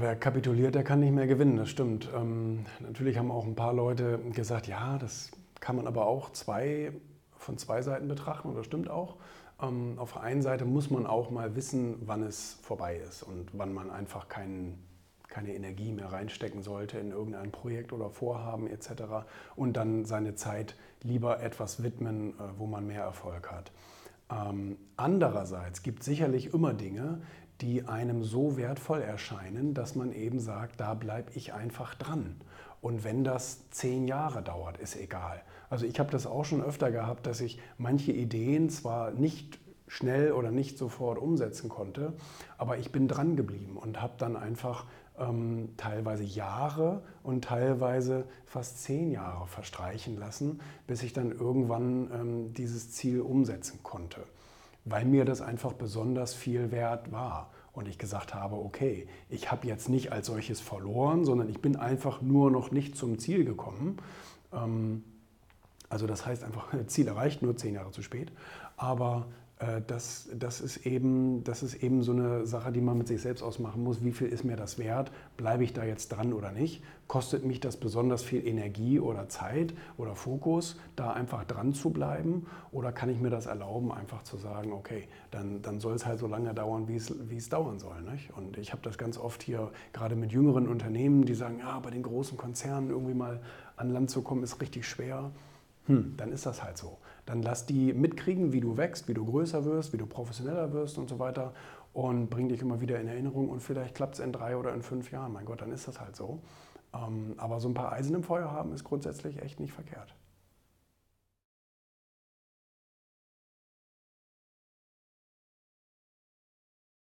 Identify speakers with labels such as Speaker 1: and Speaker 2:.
Speaker 1: wer kapituliert, der kann nicht mehr gewinnen, das stimmt. Ähm, natürlich haben auch ein paar Leute gesagt, ja, das kann man aber auch zwei, von zwei Seiten betrachten und das stimmt auch. Ähm, auf der einen Seite muss man auch mal wissen, wann es vorbei ist und wann man einfach keinen keine Energie mehr reinstecken sollte in irgendein Projekt oder Vorhaben etc. und dann seine Zeit lieber etwas widmen, äh, wo man mehr Erfolg hat. Ähm, andererseits gibt es sicherlich immer Dinge, die einem so wertvoll erscheinen, dass man eben sagt, da bleibe ich einfach dran. Und wenn das zehn Jahre dauert, ist egal. Also ich habe das auch schon öfter gehabt, dass ich manche Ideen zwar nicht schnell oder nicht sofort umsetzen konnte, aber ich bin dran geblieben und habe dann einfach ähm, teilweise Jahre und teilweise fast zehn Jahre verstreichen lassen, bis ich dann irgendwann ähm, dieses Ziel umsetzen konnte, weil mir das einfach besonders viel wert war. Und ich gesagt habe, okay, ich habe jetzt nicht als solches verloren, sondern ich bin einfach nur noch nicht zum Ziel gekommen. Ähm, also das heißt einfach, Ziel erreicht, nur zehn Jahre zu spät. Aber äh, das, das, ist eben, das ist eben so eine Sache, die man mit sich selbst ausmachen muss. Wie viel ist mir das wert? Bleibe ich da jetzt dran oder nicht? Kostet mich das besonders viel Energie oder Zeit oder Fokus, da einfach dran zu bleiben? Oder kann ich mir das erlauben, einfach zu sagen, okay, dann, dann soll es halt so lange dauern, wie es, wie es dauern soll. Nicht? Und ich habe das ganz oft hier, gerade mit jüngeren Unternehmen, die sagen, ja, bei den großen Konzernen irgendwie mal an Land zu kommen, ist richtig schwer. Hm, dann ist das halt so dann lass die mitkriegen, wie du wächst, wie du größer wirst, wie du professioneller wirst und so weiter und bring dich immer wieder in Erinnerung und vielleicht klappt es in drei oder in fünf Jahren. Mein Gott, dann ist das halt so. Ähm, aber so ein paar Eisen im Feuer haben ist grundsätzlich echt nicht verkehrt.